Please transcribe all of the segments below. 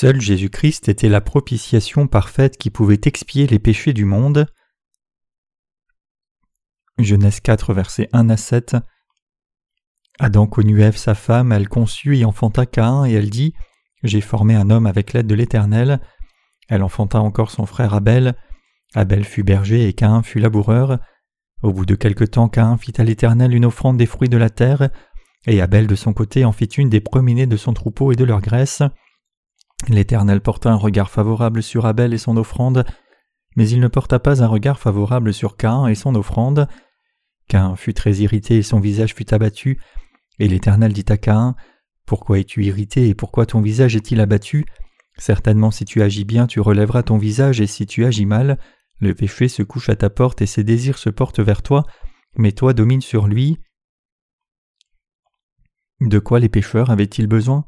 Seul Jésus-Christ était la propitiation parfaite qui pouvait expier les péchés du monde. Genèse 4, versets 1 à 7. Adam connut Ève sa femme, elle conçut et enfanta Caïn, et elle dit J'ai formé un homme avec l'aide de l'Éternel. Elle enfanta encore son frère Abel. Abel fut berger et Caïn fut laboureur. Au bout de quelque temps, Caïn fit à l'Éternel une offrande des fruits de la terre, et Abel de son côté en fit une des premiers de son troupeau et de leur graisse. L'Éternel porta un regard favorable sur Abel et son offrande, mais il ne porta pas un regard favorable sur Caïn et son offrande. Caïn fut très irrité et son visage fut abattu, et l'Éternel dit à Caïn Pourquoi es-tu irrité et pourquoi ton visage est-il abattu? Certainement si tu agis bien tu relèveras ton visage et si tu agis mal, le péché se couche à ta porte et ses désirs se portent vers toi, mais toi domine sur lui. De quoi les pécheurs avaient-ils besoin?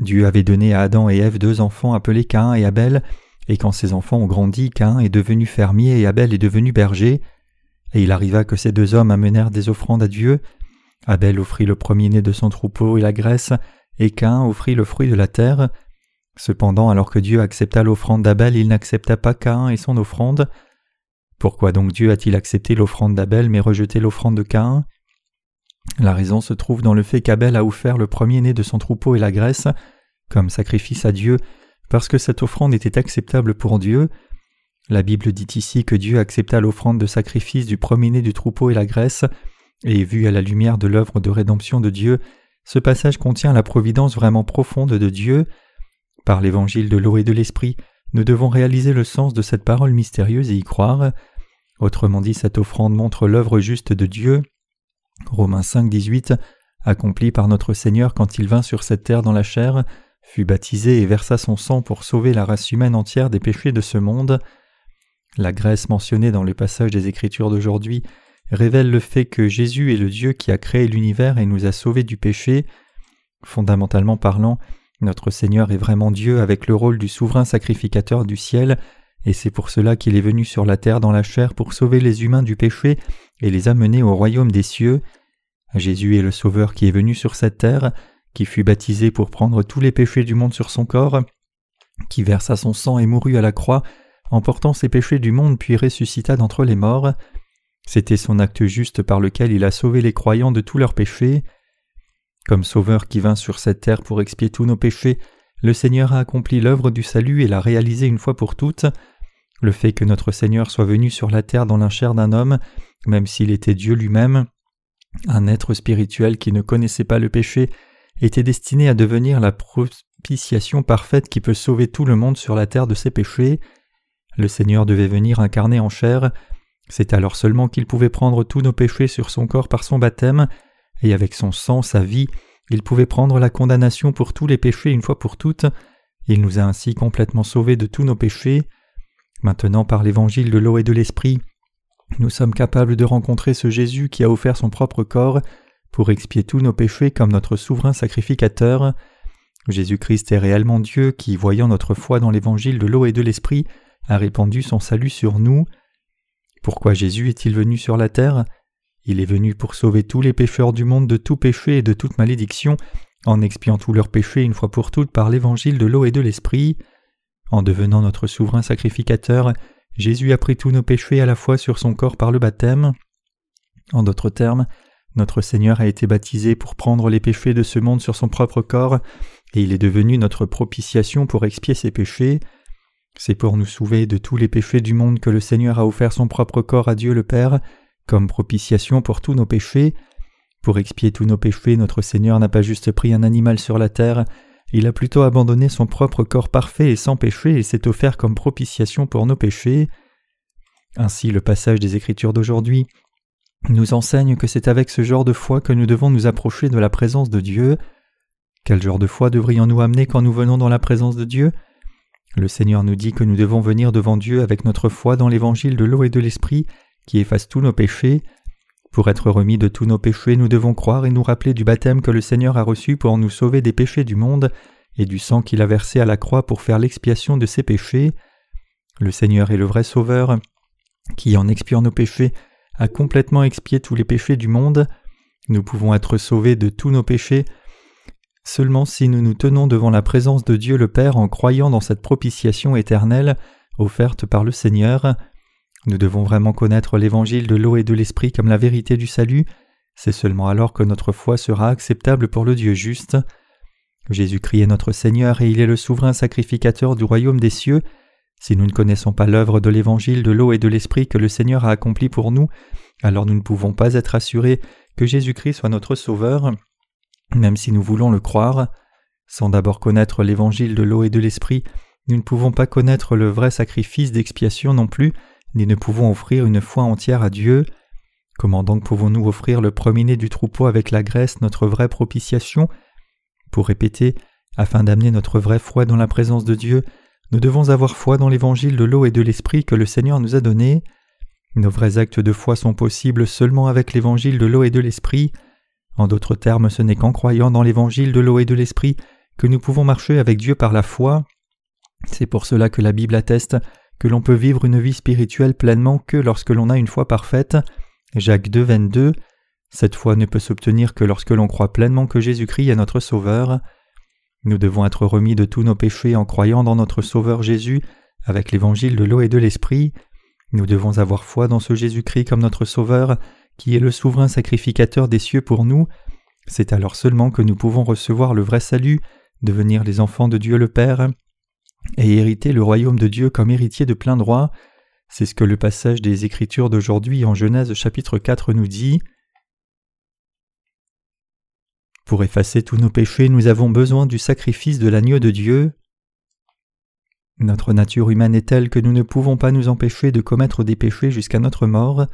Dieu avait donné à Adam et Ève deux enfants appelés Cain et Abel, et quand ces enfants ont grandi, Cain est devenu fermier et Abel est devenu berger. Et il arriva que ces deux hommes amenèrent des offrandes à Dieu. Abel offrit le premier-né de son troupeau et la graisse, et Cain offrit le fruit de la terre. Cependant, alors que Dieu accepta l'offrande d'Abel, il n'accepta pas Cain et son offrande. Pourquoi donc Dieu a-t-il accepté l'offrande d'Abel mais rejeté l'offrande de Cain? La raison se trouve dans le fait qu'Abel a offert le premier-né de son troupeau et la graisse comme sacrifice à Dieu, parce que cette offrande était acceptable pour Dieu. La Bible dit ici que Dieu accepta l'offrande de sacrifice du premier-né du troupeau et la graisse, et vu à la lumière de l'œuvre de rédemption de Dieu, ce passage contient la providence vraiment profonde de Dieu. Par l'évangile de l'eau et de l'esprit, nous devons réaliser le sens de cette parole mystérieuse et y croire. Autrement dit, cette offrande montre l'œuvre juste de Dieu. Romains 5, 18, accomplie par notre Seigneur quand il vint sur cette terre dans la chair, fut baptisé et versa son sang pour sauver la race humaine entière des péchés de ce monde. La Grèce mentionnée dans le passage des Écritures d'aujourd'hui révèle le fait que Jésus est le Dieu qui a créé l'univers et nous a sauvés du péché. Fondamentalement parlant, notre Seigneur est vraiment Dieu avec le rôle du souverain sacrificateur du ciel, et c'est pour cela qu'il est venu sur la terre dans la chair pour sauver les humains du péché et les amener au royaume des cieux. Jésus est le Sauveur qui est venu sur cette terre, qui fut baptisé pour prendre tous les péchés du monde sur son corps, qui versa son sang et mourut à la croix, en portant ses péchés du monde puis ressuscita d'entre les morts. C'était son acte juste par lequel il a sauvé les croyants de tous leurs péchés. Comme Sauveur qui vint sur cette terre pour expier tous nos péchés, le Seigneur a accompli l'œuvre du salut et l'a réalisé une fois pour toutes. Le fait que notre Seigneur soit venu sur la terre dans la chair d'un homme, même s'il était Dieu lui-même, un être spirituel qui ne connaissait pas le péché, était destiné à devenir la propitiation parfaite qui peut sauver tout le monde sur la terre de ses péchés. Le Seigneur devait venir incarné en chair, c'est alors seulement qu'il pouvait prendre tous nos péchés sur son corps par son baptême, et avec son sang, sa vie, il pouvait prendre la condamnation pour tous les péchés une fois pour toutes, il nous a ainsi complètement sauvés de tous nos péchés. Maintenant, par l'évangile de l'eau et de l'esprit, nous sommes capables de rencontrer ce Jésus qui a offert son propre corps pour expier tous nos péchés comme notre souverain sacrificateur. Jésus-Christ est réellement Dieu qui, voyant notre foi dans l'évangile de l'eau et de l'esprit, a répandu son salut sur nous. Pourquoi Jésus est-il venu sur la terre? Il est venu pour sauver tous les pécheurs du monde de tout péché et de toute malédiction, en expiant tous leurs péchés une fois pour toutes par l'évangile de l'eau et de l'esprit. En devenant notre souverain sacrificateur, Jésus a pris tous nos péchés à la fois sur son corps par le baptême. En d'autres termes, notre Seigneur a été baptisé pour prendre les péchés de ce monde sur son propre corps, et il est devenu notre propitiation pour expier ses péchés. C'est pour nous sauver de tous les péchés du monde que le Seigneur a offert son propre corps à Dieu le Père, comme propitiation pour tous nos péchés. Pour expier tous nos péchés, notre Seigneur n'a pas juste pris un animal sur la terre, il a plutôt abandonné son propre corps parfait et sans péché et s'est offert comme propitiation pour nos péchés. Ainsi le passage des Écritures d'aujourd'hui nous enseigne que c'est avec ce genre de foi que nous devons nous approcher de la présence de Dieu. Quel genre de foi devrions-nous amener quand nous venons dans la présence de Dieu? Le Seigneur nous dit que nous devons venir devant Dieu avec notre foi dans l'évangile de l'eau et de l'esprit qui efface tous nos péchés. Pour être remis de tous nos péchés, nous devons croire et nous rappeler du baptême que le Seigneur a reçu pour nous sauver des péchés du monde et du sang qu'il a versé à la croix pour faire l'expiation de ses péchés. Le Seigneur est le vrai Sauveur, qui, en expiant nos péchés, a complètement expié tous les péchés du monde. Nous pouvons être sauvés de tous nos péchés seulement si nous nous tenons devant la présence de Dieu le Père en croyant dans cette propitiation éternelle offerte par le Seigneur. Nous devons vraiment connaître l'évangile de l'eau et de l'esprit comme la vérité du salut, c'est seulement alors que notre foi sera acceptable pour le Dieu juste. Jésus-Christ est notre Seigneur et il est le souverain sacrificateur du royaume des cieux. Si nous ne connaissons pas l'œuvre de l'évangile de l'eau et de l'esprit que le Seigneur a accompli pour nous, alors nous ne pouvons pas être assurés que Jésus-Christ soit notre Sauveur, même si nous voulons le croire. Sans d'abord connaître l'évangile de l'eau et de l'esprit, nous ne pouvons pas connaître le vrai sacrifice d'expiation non plus, ni ne pouvons offrir une foi entière à Dieu. Comment donc pouvons-nous offrir le premier-né du troupeau avec la graisse, notre vraie propitiation? Pour répéter, afin d'amener notre vraie foi dans la présence de Dieu, nous devons avoir foi dans l'évangile de l'eau et de l'esprit que le Seigneur nous a donné. Nos vrais actes de foi sont possibles seulement avec l'évangile de l'eau et de l'esprit. En d'autres termes, ce n'est qu'en croyant dans l'évangile de l'eau et de l'esprit que nous pouvons marcher avec Dieu par la foi. C'est pour cela que la Bible atteste que l'on peut vivre une vie spirituelle pleinement que lorsque l'on a une foi parfaite. Jacques 2, 22. Cette foi ne peut s'obtenir que lorsque l'on croit pleinement que Jésus-Christ est notre Sauveur. Nous devons être remis de tous nos péchés en croyant dans notre Sauveur Jésus avec l'évangile de l'eau et de l'esprit. Nous devons avoir foi dans ce Jésus-Christ comme notre Sauveur, qui est le souverain sacrificateur des cieux pour nous. C'est alors seulement que nous pouvons recevoir le vrai salut, devenir les enfants de Dieu le Père, et hériter le royaume de Dieu comme héritier de plein droit. C'est ce que le passage des Écritures d'aujourd'hui en Genèse chapitre 4 nous dit. Pour effacer tous nos péchés, nous avons besoin du sacrifice de l'agneau de Dieu. Notre nature humaine est telle que nous ne pouvons pas nous empêcher de commettre des péchés jusqu'à notre mort.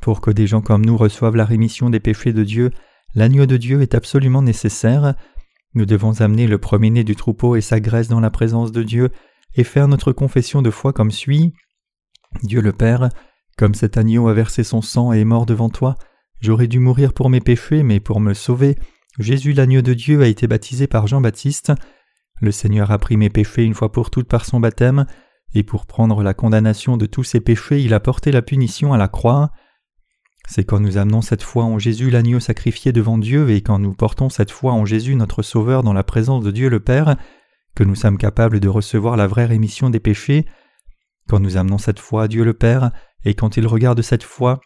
Pour que des gens comme nous reçoivent la rémission des péchés de Dieu, l'agneau de Dieu est absolument nécessaire. Nous devons amener le premier-né du troupeau et sa graisse dans la présence de Dieu et faire notre confession de foi comme suit. Dieu le Père, comme cet agneau a versé son sang et est mort devant toi, j'aurais dû mourir pour mes péchés, mais pour me sauver, Jésus l'agneau de Dieu a été baptisé par Jean-Baptiste. Le Seigneur a pris mes péchés une fois pour toutes par son baptême, et pour prendre la condamnation de tous ses péchés, il a porté la punition à la croix. C'est quand nous amenons cette foi en Jésus l'agneau sacrifié devant Dieu et quand nous portons cette foi en Jésus notre Sauveur dans la présence de Dieu le Père que nous sommes capables de recevoir la vraie rémission des péchés. Quand nous amenons cette foi à Dieu le Père et quand il regarde cette foi,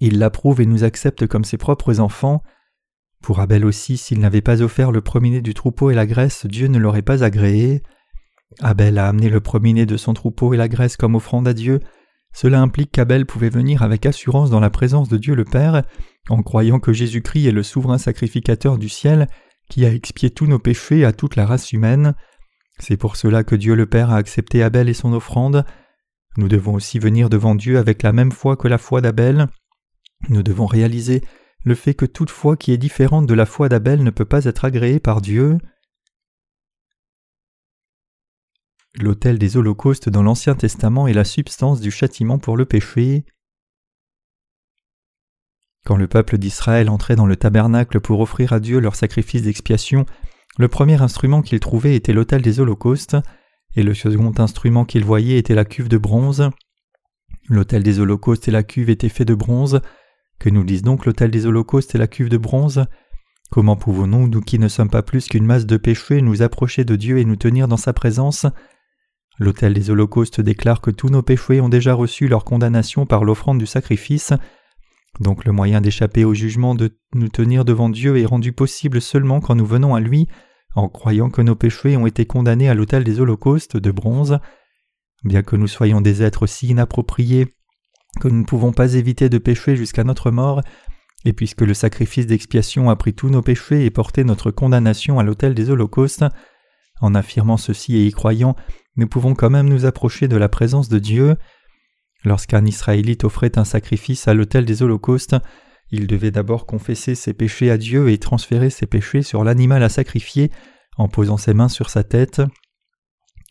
il l'approuve et nous accepte comme ses propres enfants. Pour Abel aussi, s'il n'avait pas offert le premier-né du troupeau et la graisse, Dieu ne l'aurait pas agréé. Abel a amené le premier-né de son troupeau et la graisse comme offrande à Dieu. Cela implique qu'Abel pouvait venir avec assurance dans la présence de Dieu le Père, en croyant que Jésus-Christ est le souverain sacrificateur du ciel, qui a expié tous nos péchés à toute la race humaine. C'est pour cela que Dieu le Père a accepté Abel et son offrande. Nous devons aussi venir devant Dieu avec la même foi que la foi d'Abel. Nous devons réaliser le fait que toute foi qui est différente de la foi d'Abel ne peut pas être agréée par Dieu. L'autel des holocaustes dans l'Ancien Testament est la substance du châtiment pour le péché. Quand le peuple d'Israël entrait dans le tabernacle pour offrir à Dieu leur sacrifice d'expiation, le premier instrument qu'ils trouvaient était l'autel des holocaustes, et le second instrument qu'ils voyaient était la cuve de bronze. L'autel des holocaustes et la cuve étaient faits de bronze, que nous dise donc l'autel des holocaustes et la cuve de bronze? Comment pouvons-nous, nous qui ne sommes pas plus qu'une masse de péchés, nous approcher de Dieu et nous tenir dans sa présence? L'autel des holocaustes déclare que tous nos péchés ont déjà reçu leur condamnation par l'offrande du sacrifice. Donc le moyen d'échapper au jugement de nous tenir devant Dieu est rendu possible seulement quand nous venons à lui, en croyant que nos péchés ont été condamnés à l'autel des holocaustes de bronze. Bien que nous soyons des êtres si inappropriés que nous ne pouvons pas éviter de pécher jusqu'à notre mort, et puisque le sacrifice d'expiation a pris tous nos péchés et porté notre condamnation à l'autel des holocaustes, en affirmant ceci et y croyant, nous pouvons quand même nous approcher de la présence de Dieu. Lorsqu'un Israélite offrait un sacrifice à l'autel des holocaustes, il devait d'abord confesser ses péchés à Dieu et transférer ses péchés sur l'animal à sacrifier en posant ses mains sur sa tête.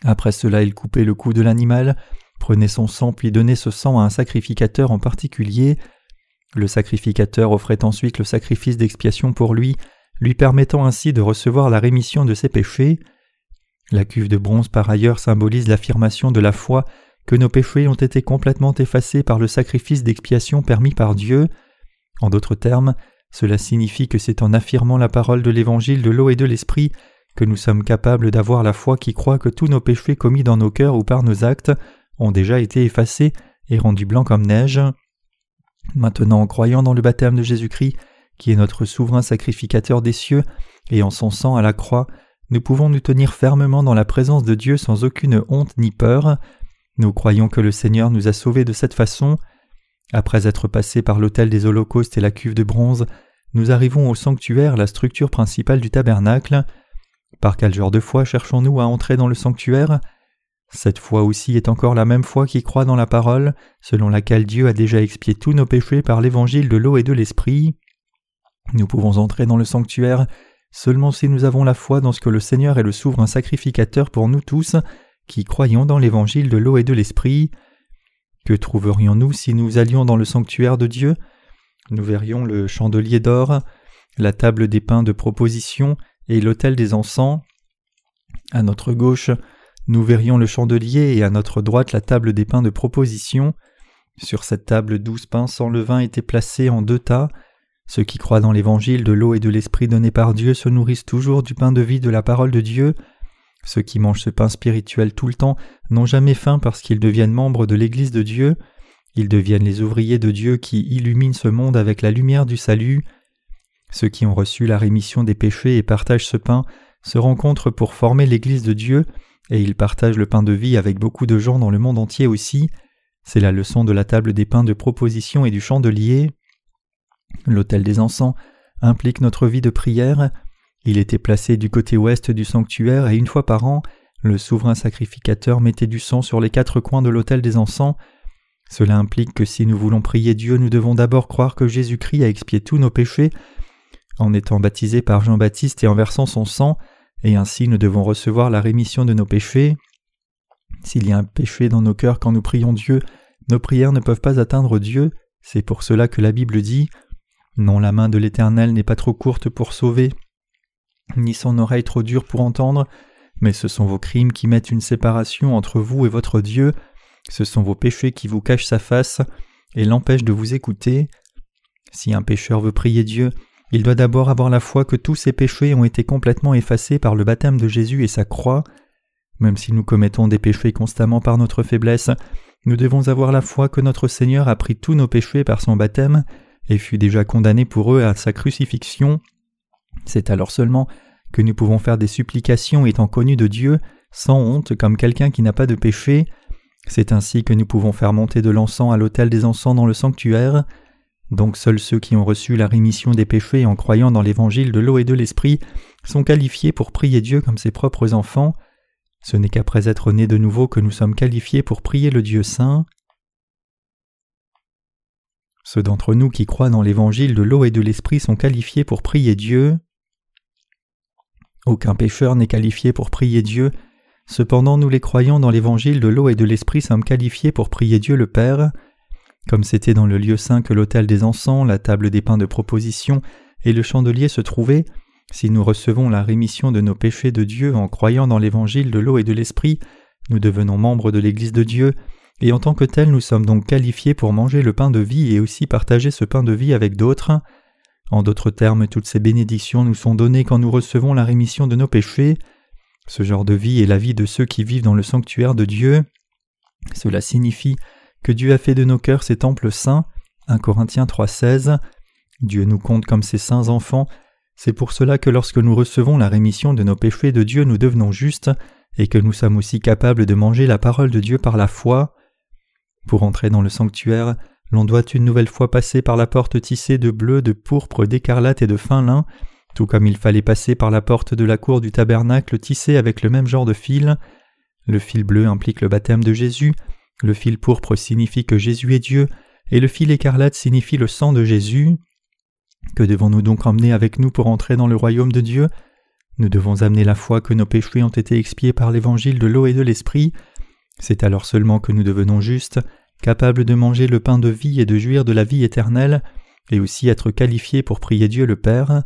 Après cela, il coupait le cou de l'animal, prenait son sang puis donnait ce sang à un sacrificateur en particulier. Le sacrificateur offrait ensuite le sacrifice d'expiation pour lui, lui permettant ainsi de recevoir la rémission de ses péchés. La cuve de bronze par ailleurs symbolise l'affirmation de la foi que nos péchés ont été complètement effacés par le sacrifice d'expiation permis par Dieu. En d'autres termes, Cela signifie que c'est en affirmant la parole de l'Évangile de l'eau et de l'Esprit que nous sommes capables d'avoir la foi qui croit que tous nos péchés commis dans nos cœurs ou par nos actes ont déjà été effacés et rendus blancs comme neige. Maintenant, en croyant dans le baptême de Jésus-Christ, qui est notre souverain sacrificateur des cieux, et en son sang à la croix, nous pouvons nous tenir fermement dans la présence de Dieu sans aucune honte ni peur. Nous croyons que le Seigneur nous a sauvés de cette façon. Après être passés par l'autel des holocaustes et la cuve de bronze, nous arrivons au sanctuaire, la structure principale du tabernacle. Par quel genre de foi cherchons-nous à entrer dans le sanctuaire? Cette foi aussi est encore la même foi qui croit dans la parole, selon laquelle Dieu a déjà expié tous nos péchés par l'évangile de l'eau et de l'esprit. Nous pouvons entrer dans le sanctuaire seulement si nous avons la foi dans ce que le Seigneur est le souverain sacrificateur pour nous tous, qui croyons dans l'évangile de l'eau et de l'esprit. Que trouverions-nous si nous allions dans le sanctuaire de Dieu? Nous verrions le chandelier d'or, la table des pains de proposition et l'autel des encens. À notre gauche, nous verrions le chandelier et à notre droite la table des pains de proposition. Sur cette table douze pains sans levain étaient placés en deux tas. Ceux qui croient dans l'évangile de l'eau et de l'esprit donné par Dieu se nourrissent toujours du pain de vie de la parole de Dieu. Ceux qui mangent ce pain spirituel tout le temps n'ont jamais faim parce qu'ils deviennent membres de l'Église de Dieu. Ils deviennent les ouvriers de Dieu qui illuminent ce monde avec la lumière du salut. Ceux qui ont reçu la rémission des péchés et partagent ce pain se rencontrent pour former l'Église de Dieu, et ils partagent le pain de vie avec beaucoup de gens dans le monde entier aussi. C'est la leçon de la table des pains de proposition et du chandelier. L'autel des encens implique notre vie de prière. Il était placé du côté ouest du sanctuaire et une fois par an, le souverain sacrificateur mettait du sang sur les quatre coins de l'autel des encens. Cela implique que si nous voulons prier Dieu, nous devons d'abord croire que Jésus-Christ a expié tous nos péchés en étant baptisé par Jean-Baptiste et en versant son sang, et ainsi nous devons recevoir la rémission de nos péchés. S'il y a un péché dans nos cœurs quand nous prions Dieu, nos prières ne peuvent pas atteindre Dieu, c'est pour cela que la Bible dit non, la main de l'Éternel n'est pas trop courte pour sauver, ni son oreille trop dure pour entendre, mais ce sont vos crimes qui mettent une séparation entre vous et votre Dieu, ce sont vos péchés qui vous cachent sa face et l'empêchent de vous écouter. Si un pécheur veut prier Dieu, il doit d'abord avoir la foi que tous ses péchés ont été complètement effacés par le baptême de Jésus et sa croix. Même si nous commettons des péchés constamment par notre faiblesse, nous devons avoir la foi que notre Seigneur a pris tous nos péchés par son baptême et fut déjà condamné pour eux à sa crucifixion. C'est alors seulement que nous pouvons faire des supplications étant connus de Dieu, sans honte comme quelqu'un qui n'a pas de péché. C'est ainsi que nous pouvons faire monter de l'encens à l'autel des encens dans le sanctuaire. Donc seuls ceux qui ont reçu la rémission des péchés en croyant dans l'évangile de l'eau et de l'esprit sont qualifiés pour prier Dieu comme ses propres enfants. Ce n'est qu'après être nés de nouveau que nous sommes qualifiés pour prier le Dieu saint. Ceux d'entre nous qui croient dans l'évangile de l'eau et de l'esprit sont qualifiés pour prier Dieu. Aucun pécheur n'est qualifié pour prier Dieu, cependant nous les croyants dans l'évangile de l'eau et de l'esprit sommes qualifiés pour prier Dieu le Père. Comme c'était dans le lieu saint que l'autel des encens, la table des pains de proposition et le chandelier se trouvaient, si nous recevons la rémission de nos péchés de Dieu en croyant dans l'évangile de l'eau et de l'esprit, nous devenons membres de l'Église de Dieu, et en tant que tels nous sommes donc qualifiés pour manger le pain de vie et aussi partager ce pain de vie avec d'autres. En d'autres termes, toutes ces bénédictions nous sont données quand nous recevons la rémission de nos péchés. Ce genre de vie est la vie de ceux qui vivent dans le sanctuaire de Dieu. Cela signifie que Dieu a fait de nos cœurs ses temples saints. 1 Corinthiens 3,16. Dieu nous compte comme ses saints enfants. C'est pour cela que lorsque nous recevons la rémission de nos péchés de Dieu, nous devenons justes et que nous sommes aussi capables de manger la parole de Dieu par la foi. Pour entrer dans le sanctuaire, l'on doit une nouvelle fois passer par la porte tissée de bleu, de pourpre, d'écarlate et de fin lin, tout comme il fallait passer par la porte de la cour du tabernacle tissée avec le même genre de fil. Le fil bleu implique le baptême de Jésus, le fil pourpre signifie que Jésus est Dieu, et le fil écarlate signifie le sang de Jésus. Que devons-nous donc emmener avec nous pour entrer dans le royaume de Dieu? Nous devons amener la foi que nos péchés ont été expiés par l'évangile de l'eau et de l'esprit, c'est alors seulement que nous devenons justes, capables de manger le pain de vie et de jouir de la vie éternelle, et aussi être qualifiés pour prier Dieu le Père.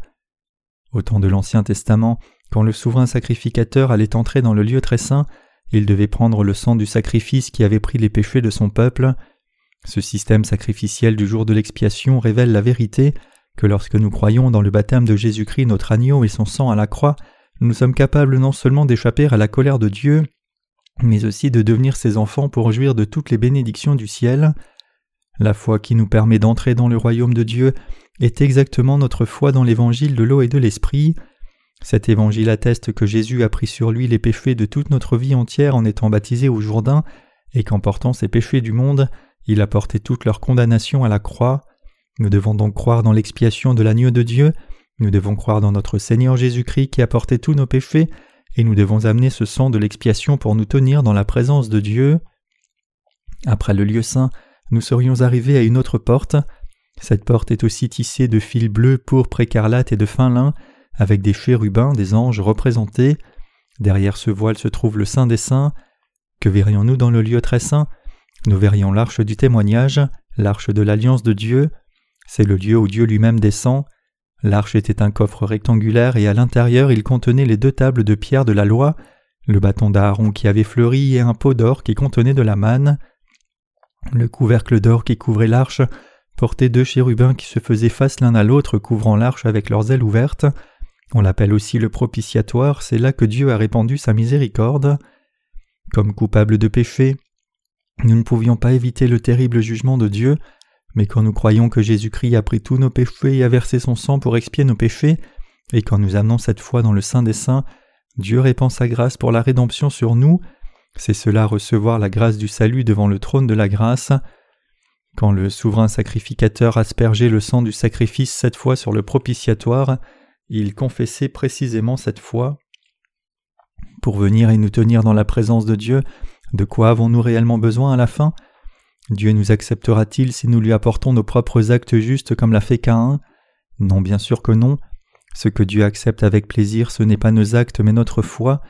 Au temps de l'Ancien Testament, quand le souverain sacrificateur allait entrer dans le lieu très saint, il devait prendre le sang du sacrifice qui avait pris les péchés de son peuple. Ce système sacrificiel du jour de l'expiation révèle la vérité que lorsque nous croyons dans le baptême de Jésus-Christ notre agneau et son sang à la croix, nous sommes capables non seulement d'échapper à la colère de Dieu, mais aussi de devenir ses enfants pour jouir de toutes les bénédictions du ciel. La foi qui nous permet d'entrer dans le royaume de Dieu est exactement notre foi dans l'évangile de l'eau et de l'esprit. Cet évangile atteste que Jésus a pris sur lui les péchés de toute notre vie entière en étant baptisé au Jourdain, et qu'en portant ces péchés du monde, il a porté toute leur condamnation à la croix. Nous devons donc croire dans l'expiation de l'agneau de Dieu, nous devons croire dans notre Seigneur Jésus-Christ qui a porté tous nos péchés, et nous devons amener ce sang de l'expiation pour nous tenir dans la présence de Dieu. Après le lieu saint, nous serions arrivés à une autre porte. Cette porte est aussi tissée de fils bleus, pourpre, écarlate et de fin lin, avec des chérubins, des anges représentés. Derrière ce voile se trouve le Saint des Saints. Que verrions-nous dans le lieu très saint? Nous verrions l'arche du témoignage, l'arche de l'alliance de Dieu. C'est le lieu où Dieu lui-même descend. L'arche était un coffre rectangulaire et à l'intérieur il contenait les deux tables de pierre de la loi, le bâton d'Aaron qui avait fleuri et un pot d'or qui contenait de la manne. Le couvercle d'or qui couvrait l'arche portait deux chérubins qui se faisaient face l'un à l'autre couvrant l'arche avec leurs ailes ouvertes. On l'appelle aussi le propitiatoire, c'est là que Dieu a répandu sa miséricorde. Comme coupables de péché, nous ne pouvions pas éviter le terrible jugement de Dieu, mais quand nous croyons que Jésus-Christ a pris tous nos péchés et a versé son sang pour expier nos péchés, et quand nous amenons cette foi dans le Saint des Saints, Dieu répand sa grâce pour la rédemption sur nous, c'est cela recevoir la grâce du salut devant le trône de la grâce. Quand le souverain sacrificateur aspergeait le sang du sacrifice cette fois sur le propitiatoire, il confessait précisément cette foi. Pour venir et nous tenir dans la présence de Dieu, de quoi avons-nous réellement besoin à la fin? Dieu nous acceptera-t-il si nous lui apportons nos propres actes justes comme l'a fait Caïn? Non, bien sûr que non. Ce que Dieu accepte avec plaisir, ce n'est pas nos actes mais notre foi.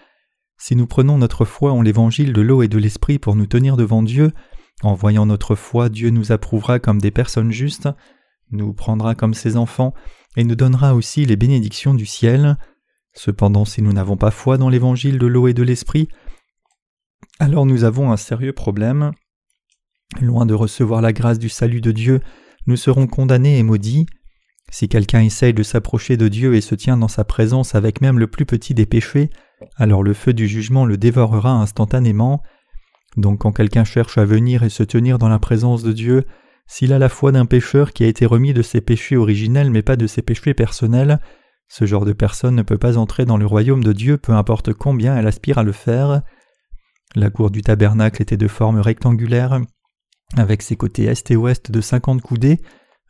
Si nous prenons notre foi en l'évangile de l'eau et de l'esprit pour nous tenir devant Dieu, en voyant notre foi, Dieu nous approuvera comme des personnes justes, nous prendra comme ses enfants et nous donnera aussi les bénédictions du ciel. Cependant, si nous n'avons pas foi dans l'évangile de l'eau et de l'esprit, alors nous avons un sérieux problème. Loin de recevoir la grâce du salut de Dieu, nous serons condamnés et maudits. Si quelqu'un essaye de s'approcher de Dieu et se tient dans sa présence avec même le plus petit des péchés, alors le feu du jugement le dévorera instantanément. Donc quand quelqu'un cherche à venir et se tenir dans la présence de Dieu, s'il a la foi d'un pécheur qui a été remis de ses péchés originels mais pas de ses péchés personnels, ce genre de personne ne peut pas entrer dans le royaume de Dieu peu importe combien elle aspire à le faire. La cour du tabernacle était de forme rectangulaire, avec ses côtés est et ouest de 50 coudées,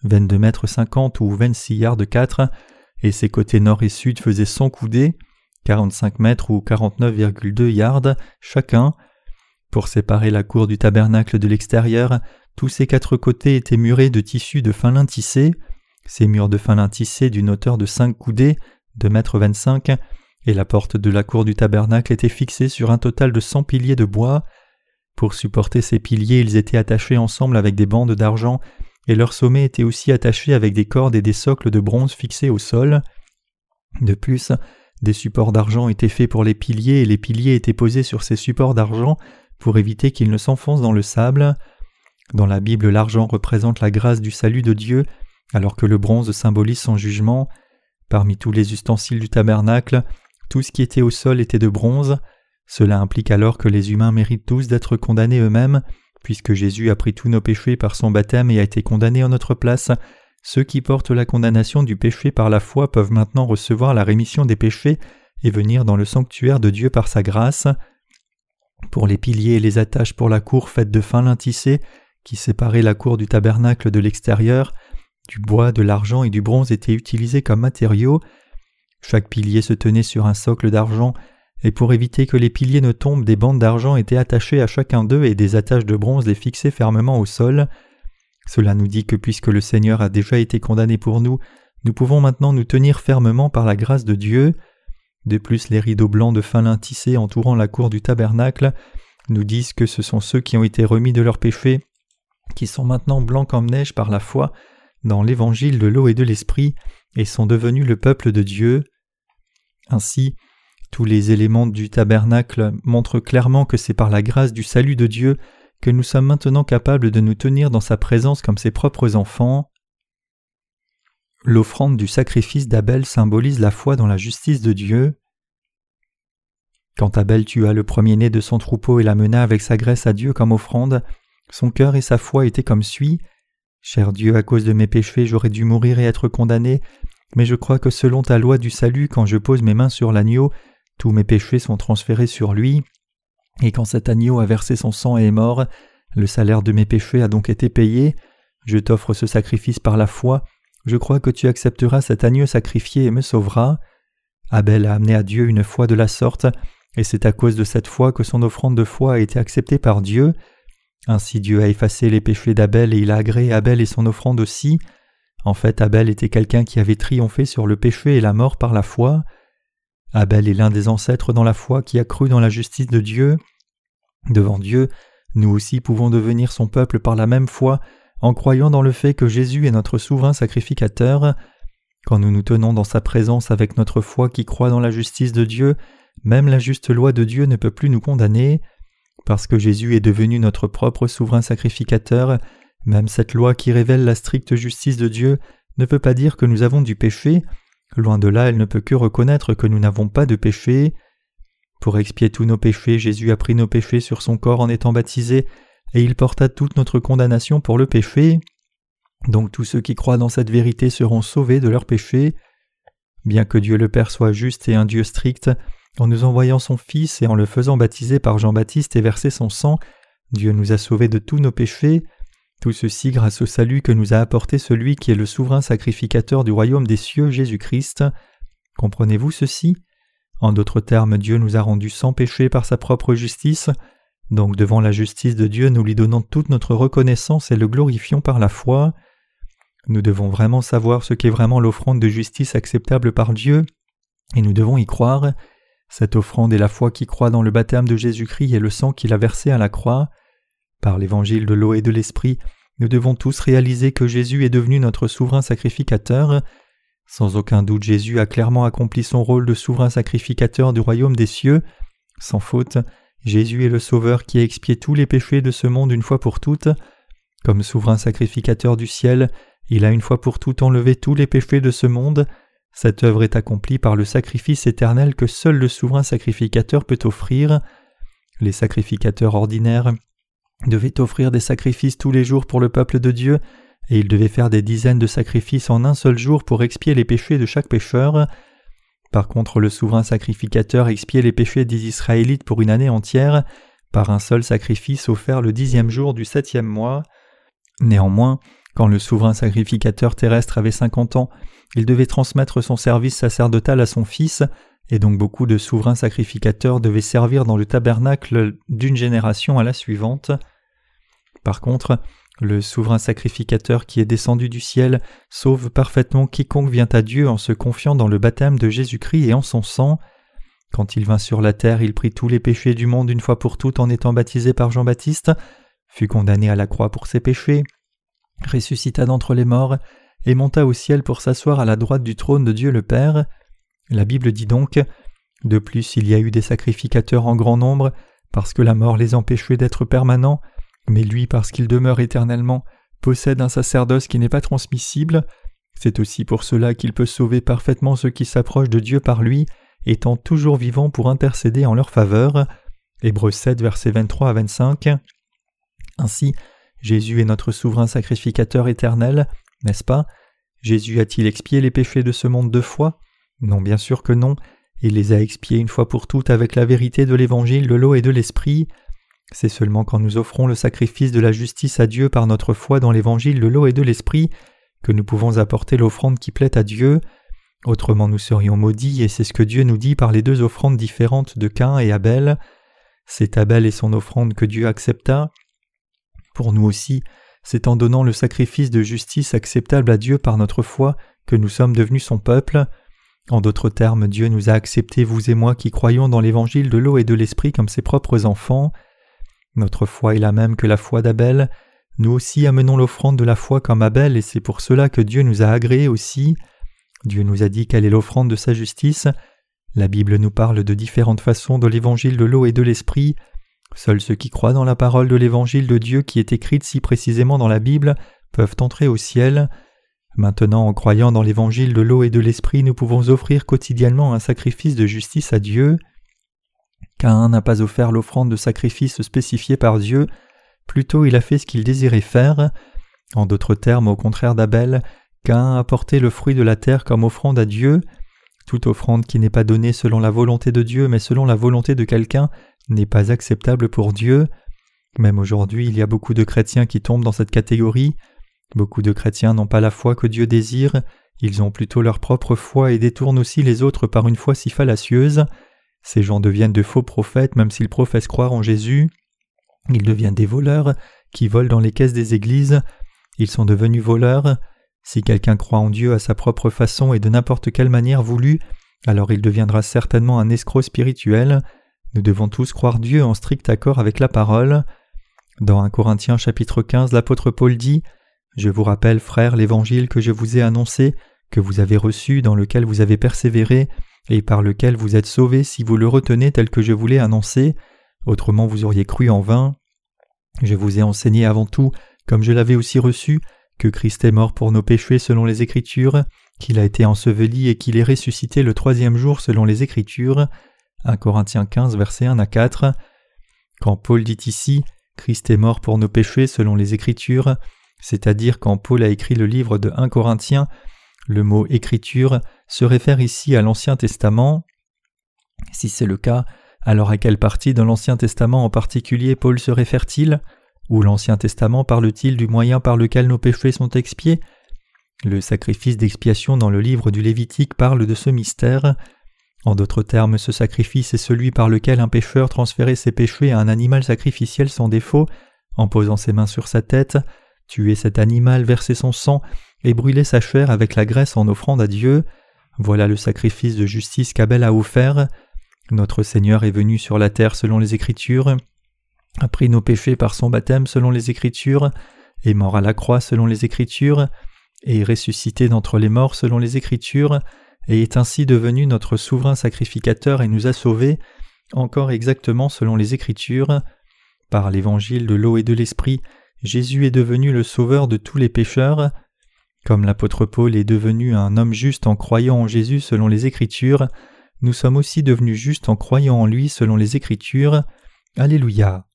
22 mètres 50 ou 26 yards 4, et ses côtés nord et sud faisaient 100 coudées, 45 mètres ou 49,2 yards chacun. Pour séparer la cour du tabernacle de l'extérieur, tous ses quatre côtés étaient murés de tissus de fin lin tissé, ces murs de fin lin tissé d'une hauteur de 5 coudées, 2 mètres 25, et la porte de la cour du tabernacle était fixée sur un total de 100 piliers de bois. Pour supporter ces piliers, ils étaient attachés ensemble avec des bandes d'argent, et leur sommet était aussi attaché avec des cordes et des socles de bronze fixés au sol. De plus, des supports d'argent étaient faits pour les piliers, et les piliers étaient posés sur ces supports d'argent pour éviter qu'ils ne s'enfoncent dans le sable. Dans la Bible, l'argent représente la grâce du salut de Dieu, alors que le bronze symbolise son jugement. Parmi tous les ustensiles du tabernacle, tout ce qui était au sol était de bronze. Cela implique alors que les humains méritent tous d'être condamnés eux-mêmes, puisque Jésus a pris tous nos péchés par son baptême et a été condamné en notre place. Ceux qui portent la condamnation du péché par la foi peuvent maintenant recevoir la rémission des péchés et venir dans le sanctuaire de Dieu par sa grâce. Pour les piliers et les attaches pour la cour faite de fin lin tissé, qui séparaient la cour du tabernacle de l'extérieur, du bois, de l'argent et du bronze étaient utilisés comme matériaux. Chaque pilier se tenait sur un socle d'argent et pour éviter que les piliers ne tombent, des bandes d'argent étaient attachées à chacun d'eux et des attaches de bronze les fixaient fermement au sol. Cela nous dit que puisque le Seigneur a déjà été condamné pour nous, nous pouvons maintenant nous tenir fermement par la grâce de Dieu. De plus, les rideaux blancs de fin lin tissés entourant la cour du tabernacle nous disent que ce sont ceux qui ont été remis de leurs péchés, qui sont maintenant blancs comme neige par la foi dans l'évangile de l'eau et de l'esprit, et sont devenus le peuple de Dieu. Ainsi, tous les éléments du tabernacle montrent clairement que c'est par la grâce du salut de Dieu que nous sommes maintenant capables de nous tenir dans sa présence comme ses propres enfants. L'offrande du sacrifice d'Abel symbolise la foi dans la justice de Dieu. Quand Abel tua le premier-né de son troupeau et l'amena avec sa graisse à Dieu comme offrande, son cœur et sa foi étaient comme suit. Cher Dieu, à cause de mes péchés, j'aurais dû mourir et être condamné, mais je crois que selon ta loi du salut, quand je pose mes mains sur l'agneau, tous mes péchés sont transférés sur lui, et quand cet agneau a versé son sang et est mort, le salaire de mes péchés a donc été payé, je t'offre ce sacrifice par la foi, je crois que tu accepteras cet agneau sacrifié et me sauveras. Abel a amené à Dieu une foi de la sorte, et c'est à cause de cette foi que son offrande de foi a été acceptée par Dieu. Ainsi Dieu a effacé les péchés d'Abel et il a agréé Abel et son offrande aussi. En fait, Abel était quelqu'un qui avait triomphé sur le péché et la mort par la foi. Abel est l'un des ancêtres dans la foi qui a cru dans la justice de Dieu. Devant Dieu, nous aussi pouvons devenir son peuple par la même foi en croyant dans le fait que Jésus est notre souverain sacrificateur. Quand nous nous tenons dans sa présence avec notre foi qui croit dans la justice de Dieu, même la juste loi de Dieu ne peut plus nous condamner. Parce que Jésus est devenu notre propre souverain sacrificateur, même cette loi qui révèle la stricte justice de Dieu ne peut pas dire que nous avons du péché, loin de là elle ne peut que reconnaître que nous n'avons pas de péché. Pour expier tous nos péchés, Jésus a pris nos péchés sur son corps en étant baptisé, et il porta toute notre condamnation pour le péché. Donc tous ceux qui croient dans cette vérité seront sauvés de leurs péchés. Bien que Dieu le Père soit juste et un Dieu strict, en nous envoyant son Fils et en le faisant baptiser par Jean-Baptiste et verser son sang, Dieu nous a sauvés de tous nos péchés, tout ceci grâce au salut que nous a apporté celui qui est le souverain sacrificateur du royaume des cieux, Jésus-Christ. Comprenez-vous ceci? En d'autres termes, Dieu nous a rendus sans péché par sa propre justice, donc devant la justice de Dieu, nous lui donnons toute notre reconnaissance et le glorifions par la foi. Nous devons vraiment savoir ce qu'est vraiment l'offrande de justice acceptable par Dieu, et nous devons y croire. Cette offrande est la foi qui croit dans le baptême de Jésus-Christ et le sang qu'il a versé à la croix. Par l'évangile de l'eau et de l'esprit, nous devons tous réaliser que Jésus est devenu notre souverain sacrificateur. Sans aucun doute, Jésus a clairement accompli son rôle de souverain sacrificateur du royaume des cieux. Sans faute, Jésus est le Sauveur qui a expié tous les péchés de ce monde une fois pour toutes. Comme souverain sacrificateur du ciel, il a une fois pour toutes enlevé tous les péchés de ce monde. Cette œuvre est accomplie par le sacrifice éternel que seul le souverain sacrificateur peut offrir. Les sacrificateurs ordinaires devaient offrir des sacrifices tous les jours pour le peuple de Dieu, et ils devaient faire des dizaines de sacrifices en un seul jour pour expier les péchés de chaque pécheur. Par contre, le souverain sacrificateur expiait les péchés des Israélites pour une année entière par un seul sacrifice offert le dixième jour du septième mois. Néanmoins, quand le souverain sacrificateur terrestre avait cinquante ans, il devait transmettre son service sacerdotal à son fils, et donc beaucoup de souverains sacrificateurs devaient servir dans le tabernacle d'une génération à la suivante. Par contre, le souverain sacrificateur qui est descendu du ciel sauve parfaitement quiconque vient à Dieu en se confiant dans le baptême de Jésus-Christ et en son sang. Quand il vint sur la terre, il prit tous les péchés du monde une fois pour toutes en étant baptisé par Jean-Baptiste, fut condamné à la croix pour ses péchés, ressuscita d'entre les morts, et monta au ciel pour s'asseoir à la droite du trône de Dieu le Père. La Bible dit donc De plus, il y a eu des sacrificateurs en grand nombre, parce que la mort les empêchait d'être permanents, mais lui, parce qu'il demeure éternellement, possède un sacerdoce qui n'est pas transmissible. C'est aussi pour cela qu'il peut sauver parfaitement ceux qui s'approchent de Dieu par lui, étant toujours vivant pour intercéder en leur faveur. Hébreux 7, versets 23 à 25. Ainsi, Jésus est notre souverain sacrificateur éternel, n'est-ce pas? Jésus a-t-il expié les péchés de ce monde deux fois? Non, bien sûr que non. Il les a expiés une fois pour toutes avec la vérité de l'évangile de l'eau et de l'esprit. C'est seulement quand nous offrons le sacrifice de la justice à Dieu par notre foi dans l'évangile de l'eau et de l'esprit que nous pouvons apporter l'offrande qui plaît à Dieu. Autrement nous serions maudits, et c'est ce que Dieu nous dit par les deux offrandes différentes de Cain et Abel. C'est Abel et son offrande que Dieu accepta. Pour nous aussi, c'est en donnant le sacrifice de justice acceptable à Dieu par notre foi que nous sommes devenus son peuple. En d'autres termes, Dieu nous a acceptés, vous et moi qui croyons dans l'évangile de l'eau et de l'esprit comme ses propres enfants. Notre foi est la même que la foi d'Abel. Nous aussi amenons l'offrande de la foi comme Abel, et c'est pour cela que Dieu nous a agréés aussi. Dieu nous a dit quelle est l'offrande de sa justice. La Bible nous parle de différentes façons de l'évangile de l'eau et de l'esprit. Seuls ceux qui croient dans la parole de l'évangile de Dieu qui est écrite si précisément dans la Bible peuvent entrer au ciel. Maintenant, en croyant dans l'évangile de l'eau et de l'esprit, nous pouvons offrir quotidiennement un sacrifice de justice à Dieu. Cain n'a pas offert l'offrande de sacrifice spécifiée par Dieu, plutôt il a fait ce qu'il désirait faire. En d'autres termes, au contraire d'Abel, Cain a apporté le fruit de la terre comme offrande à Dieu. Toute offrande qui n'est pas donnée selon la volonté de Dieu mais selon la volonté de quelqu'un n'est pas acceptable pour Dieu. Même aujourd'hui, il y a beaucoup de chrétiens qui tombent dans cette catégorie. Beaucoup de chrétiens n'ont pas la foi que Dieu désire, ils ont plutôt leur propre foi et détournent aussi les autres par une foi si fallacieuse. Ces gens deviennent de faux prophètes même s'ils professent croire en Jésus. Ils deviennent des voleurs qui volent dans les caisses des églises. Ils sont devenus voleurs. Si quelqu'un croit en Dieu à sa propre façon et de n'importe quelle manière voulue, alors il deviendra certainement un escroc spirituel. Nous devons tous croire Dieu en strict accord avec la parole. Dans 1 Corinthiens chapitre 15, l'apôtre Paul dit Je vous rappelle, frères, l'évangile que je vous ai annoncé, que vous avez reçu, dans lequel vous avez persévéré, et par lequel vous êtes sauvés si vous le retenez tel que je vous l'ai annoncé, autrement vous auriez cru en vain. Je vous ai enseigné avant tout, comme je l'avais aussi reçu, que Christ est mort pour nos péchés selon les Écritures, qu'il a été enseveli et qu'il est ressuscité le troisième jour selon les Écritures. 1 Corinthiens 15, versets 1 à 4. Quand Paul dit ici Christ est mort pour nos péchés selon les Écritures, c'est-à-dire quand Paul a écrit le livre de 1 Corinthiens, le mot Écriture se réfère ici à l'Ancien Testament. Si c'est le cas, alors à quelle partie de l'Ancien Testament en particulier Paul se réfère-t-il? Ou l'Ancien Testament parle-t-il du moyen par lequel nos péchés sont expiés? Le sacrifice d'expiation dans le livre du Lévitique parle de ce mystère. En d'autres termes, ce sacrifice est celui par lequel un pécheur transférait ses péchés à un animal sacrificiel sans défaut, en posant ses mains sur sa tête, tuer cet animal, verser son sang et brûler sa chair avec la graisse en offrande à Dieu. Voilà le sacrifice de justice qu'Abel a offert. Notre Seigneur est venu sur la terre selon les Écritures, a pris nos péchés par son baptême selon les Écritures, est mort à la croix selon les Écritures, est ressuscité d'entre les morts selon les Écritures, et est ainsi devenu notre souverain sacrificateur et nous a sauvés, encore exactement selon les Écritures. Par l'évangile de l'eau et de l'esprit, Jésus est devenu le sauveur de tous les pécheurs. Comme l'apôtre Paul est devenu un homme juste en croyant en Jésus selon les Écritures, nous sommes aussi devenus justes en croyant en lui selon les Écritures. Alléluia.